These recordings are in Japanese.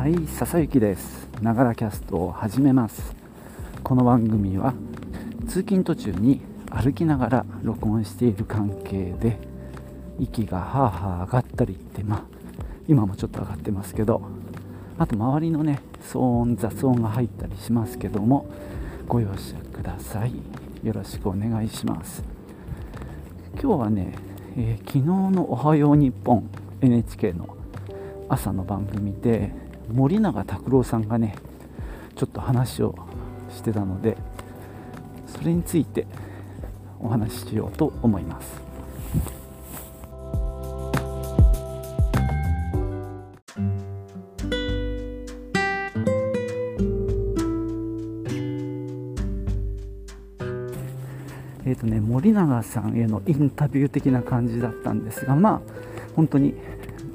はい笹雪です。ながらキャストを始めます。この番組は通勤途中に歩きながら録音している関係で息がはあはあ上がったりってまあ今もちょっと上がってますけどあと周りのね騒音雑音が入ったりしますけどもご容赦ください。よろしくお願いします。今日はね、えー、昨日の「おはよう日本 NHK の朝の番組で森永卓郎さんがねちょっと話をしてたのでそれについてお話ししようと思います。えーとね、森永さんへのインタビュー的な感じだったんですがまあ本当に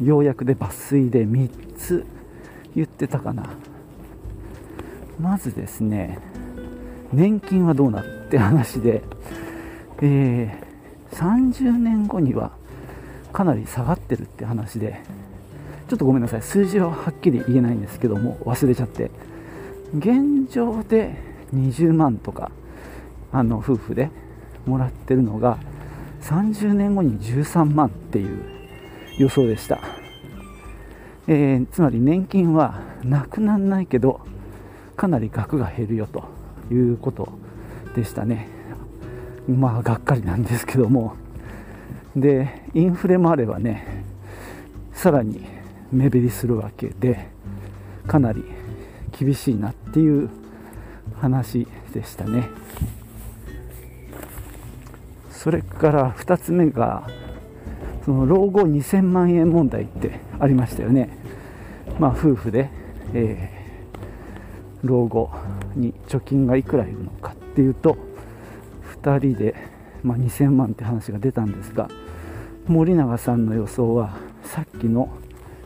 要約で抜粋で3つ言ってたかな。まずですね年金はどうなるって話で、えー、30年後にはかなり下がってるって話でちょっとごめんなさい数字ははっきり言えないんですけども忘れちゃって。現状で20万とかあの夫婦でもらってるのが30年後に13万っていう予想でした、えー、つまり年金はなくならないけどかなり額が減るよということでしたね。まあがっかりなんですけども。でインフレもあればねさらに目減りするわけでかなり厳しいなっていう話でしたね。それから2つ目がその老後2000万円問題ってありましたよね。まあ夫婦で、えー、老後に貯金がいくらいるのかっていうと2人で、まあ、2000万って話が出たんですが森永さんの予想はさっきの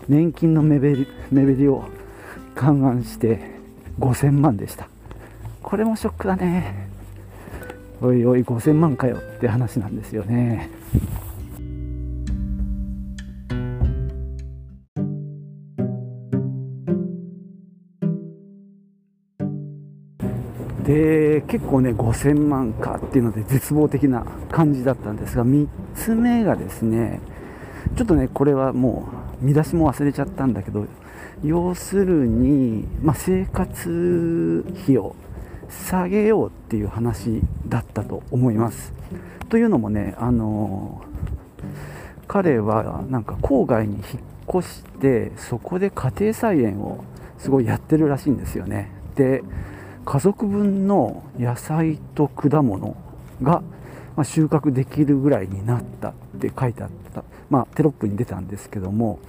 年金の目減り目減りを勘案して5000万でした。これもショックだね。おいおい5000万かよって話なんですよね。で結構ね5000万かっていうので絶望的な感じだったんですが3つ目がですねちょっとねこれはもう見出しも忘れちゃったんだけど要するに、まあ、生活費を下げようっていう話だったと思います。というのもね、あの彼はなんか郊外に引っ越してそこで家庭菜園をすごいやってるらしいんですよね。で家族分の野菜と果物が収穫できるぐらいになったって書いてあった、まあ、テロップに出たんですけども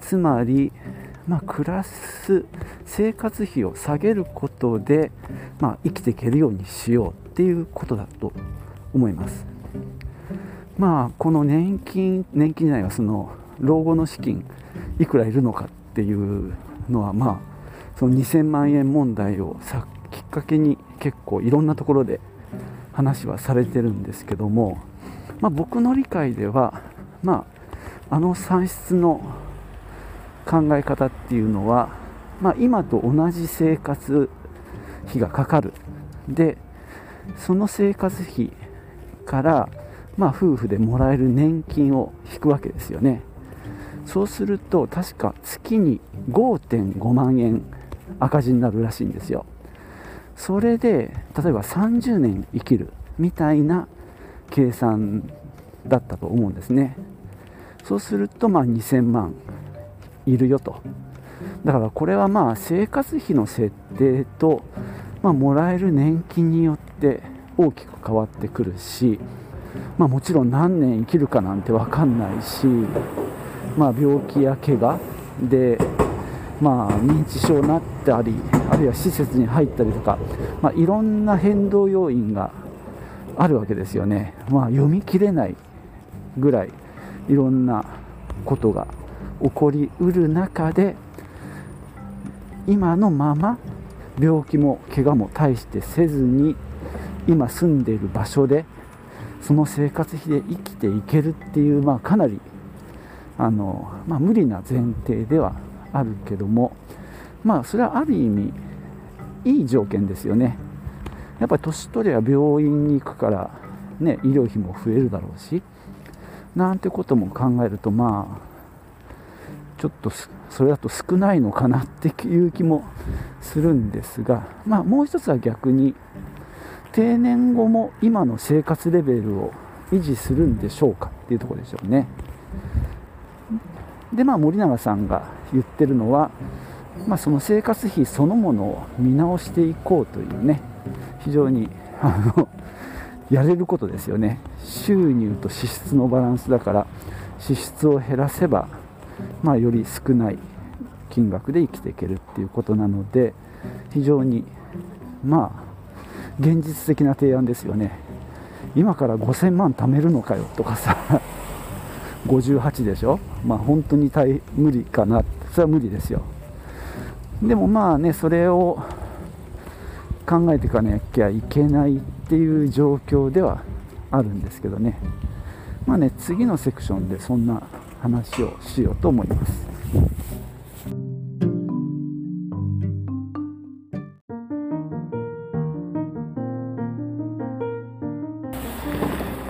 つまり、まあ、暮らす生活費を下げることで、まあ、生きていけるようにしようっていうことだと思います。まあ、この年金年金じゃないわその老後の資金いくらいるのかっていうのはまあその2000万円問題をきっかけに結構いろんなところで話はされてるんですけども、まあ、僕の理解では、まあ、あの算出の考え方っていうのは、まあ、今と同じ生活費がかかる。でその生活費から、まあ、夫婦でもらえる年金を引くわけですよね。そうすると確か月に5.5万円赤字になるらしいんですよ。それで例えば30年生きるみたいな計算だったと思うんですね。そうするとまあ2000万いるよと。だからこれはまあ生活費の設定と、まあ、もらえる年金によって大きく変わってくるし、まあ、もちろん何年生きるかなんて分かんないし、まあ、病気や怪我でまあ、認知症になったりあるいは施設に入ったりとか、まあ、いろんな変動要因があるわけですよね、まあ、読み切れないぐらいいろんなことが起こりうる中で今のまま病気も怪我も大してせずに今住んでいる場所でその生活費で生きていけるっていう、まあ、かなりあの、まあ、無理な前提ではあるけどもまあそれはある意味いい条件ですよね。やっぱり年取れば病院に行くからね医療費も増えるだろうしなんてことも考えるとまあちょっとそれだと少ないのかなっていう気もするんですがまあもう一つは逆に定年後も今の生活レベルを維持するんでしょうかっていうとこでしょうね。でまあ森永さんが言ってるのはまあ、その生活費そのものを見直していこうというね非常にあの やれることですよね。収入と支出のバランスだから支出を減らせば、まあ、より少ない金額で生きていけるっていうことなので非常にまあ現実的な提案ですよね。今から5000万貯めるのかよとかさ 58でしょ？まあ本当に無理かな。っそれは無理ですよ。でもまあねそれを考えていかなきゃいけないっていう状況ではあるんですけどね。まあね次のセクションでそんな話をしようと思います。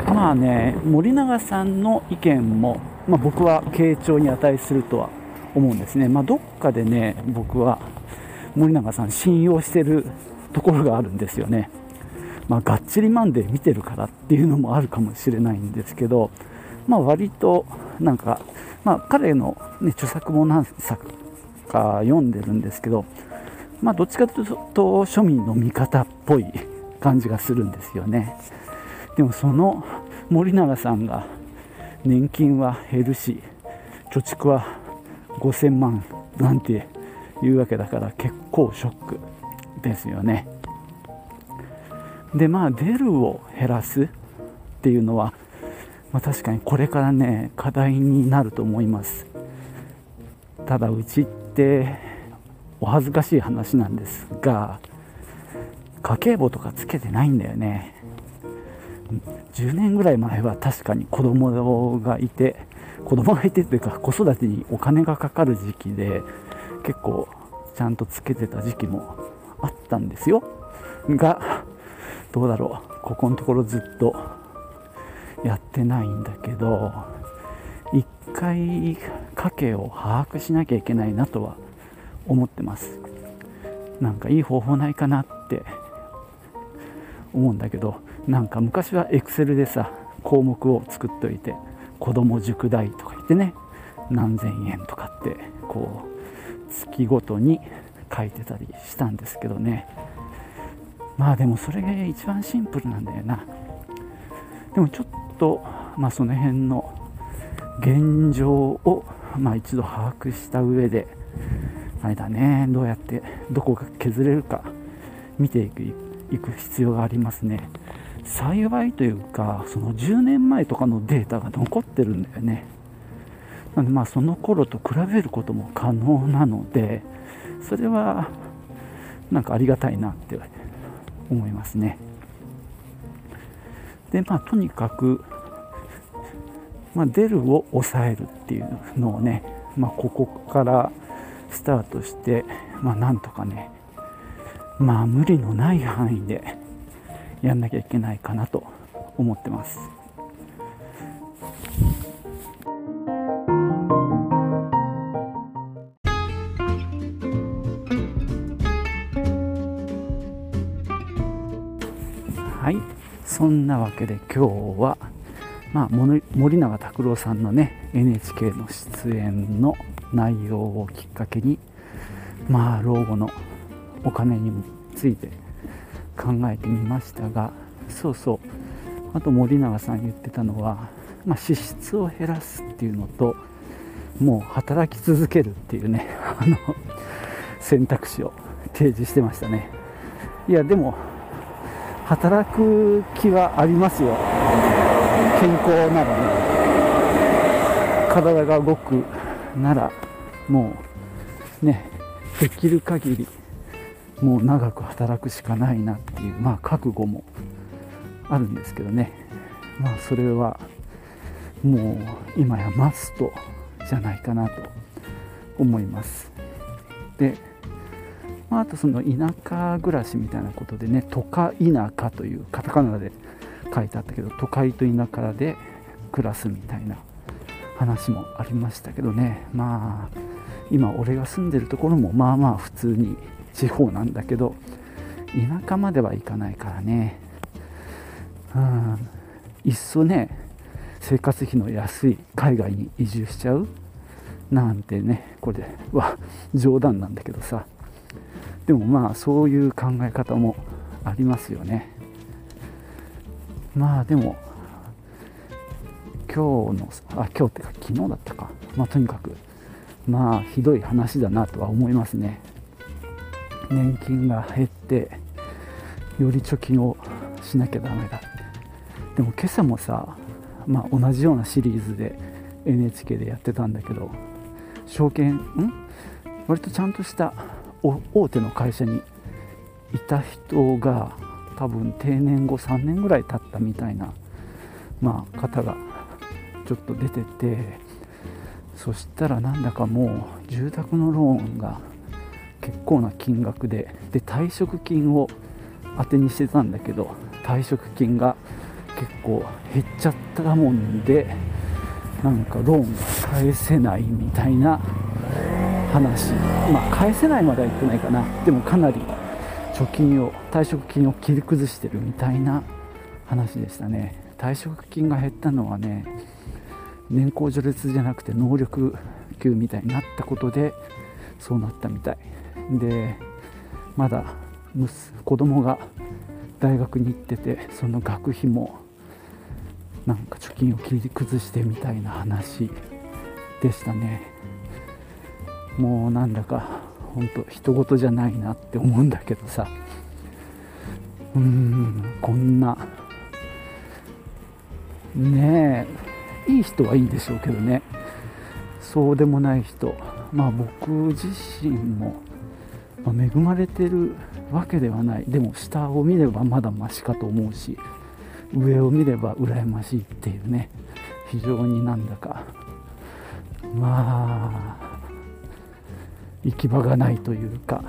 まあね森永さんの意見も、まあ、僕は傾聴に値するとは思うんですね、まあ、どっかでね僕は森永さん信用してるところがあるんですよね、まあ、がっちりマンデー見てるからっていうのもあるかもしれないんですけど、まあ、割となんか、まあ、彼の、ね、著作も何作か読んでるんですけど、まあ、どっちかというと庶民の味方っぽい感じがするんですよね。でもその森永さんが年金は減るし貯蓄は5000万なんていうわけだから結構ショックですよね。でまあ出るを減らすっていうのは、まあ、確かにこれからね課題になると思います。ただうちってお恥ずかしい話なんですが家計簿とかつけてないんだよね。10年ぐらい前は確かに子供がいて子供がいてというか子育てにお金がかかる時期で結構ちゃんとつけてた時期もあったんですよ。がどうだろう。ここのところずっとやってないんだけど一回家計を把握しなきゃいけないなとは思ってます。なんかいい方法ないかなって思うんだけどなんか昔はエクセルでさ項目を作っといて子供塾代とか言ってね何千円とかってこう月ごとに書いてたりしたんですけどね。まあでもそれが一番シンプルなんだよな。でもちょっとまあその辺の現状をまあ一度把握した上であれだねどうやってどこが削れるか見ていくいく必要がありますね。幸いというかその10年前とかのデータが残ってるんだよね。なのでまあその頃と比べることも可能なのでそれはなんかありがたいなって思いますね。でまあとにかく、まあ、デルを抑えるっていうのをね、まあ、ここからスタートしてまあなんとかねまあ無理のない範囲でやんなきゃいけないかなと思ってます。はいそんなわけで今日は、まあ、森永卓郎さんのね NHK の出演の内容をきっかけにまあ老後のお金について考えてみましたがそうそう。あと森永さん言ってたのは、まあ、支出を減らすっていうのともう働き続けるっていうね あの選択肢を提示してましたね。いやでも働く気はありますよ。健康ならね。体が動くならもうねできる限りもう長く働くしかないなっていうまあ覚悟もあるんですけどね。まあそれはもう今やマストじゃないかなと思います。でまあ、あとその田舎暮らしみたいなことでね都会田舎というカタカナで書いてあったけど都会と田舎で暮らすみたいな話もありましたけどね。まあ今俺が住んでるところもまあまあ普通に地方なんだけど田舎までは行かないからね。うん。いっそね生活費の安い海外に移住しちゃう？なんてねこれは冗談なんだけどさ。でもまあそういう考え方もありますよね。まあでも今日のあ今日ってか昨日だったか。まあとにかくまあひどい話だなとは思いますね。年金が減ってより貯金をしなきゃダメだでも今朝もさまあ同じようなシリーズで NHK でやってたんだけど証券ん？割とちゃんとした大手の会社にいた人が多分定年後3年ぐらい経ったみたいな、まあ、方がちょっと出ててそしたらなんだかもう住宅のローンが結構な金額でで退職金を当てにしてたんだけど退職金が結構減っちゃったもんでなんかローンが返せないみたいな話。まあ返せないまでは言ってないかな。でもかなり貯金を退職金を切り崩してるみたいな話でしたね。退職金が減ったのはね年功序列じゃなくて能力給みたいになったことでそうなったみたい。でまだ子供が大学に行っててその学費もなんか貯金を切り崩してみたいな話でしたね。もうなんだか本当人事じゃないなって思うんだけどさ。うーんこんなねえいい人はいいんでしょうけどね。そうでもない人。まあ僕自身も、まあ、恵まれてるわけではない。でも下を見ればまだマシかと思うし上を見れば羨ましいっていうね。非常になんだか。まあ行き場がないというか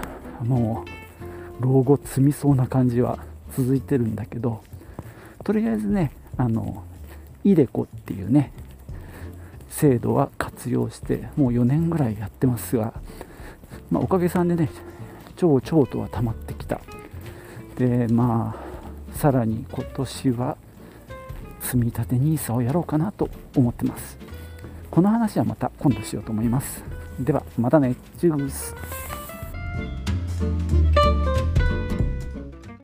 もう老後積みそうな感じは続いてるんだけどとりあえずねあのイデコっていうね制度は活用してもう4年ぐらいやってますが、まあ、おかげさんでね超超とは溜まってきた。でまあさらに今年は積み立て NISA をやろうかなと思ってます。この話はまた今度しようと思います。ではまたね。チュース。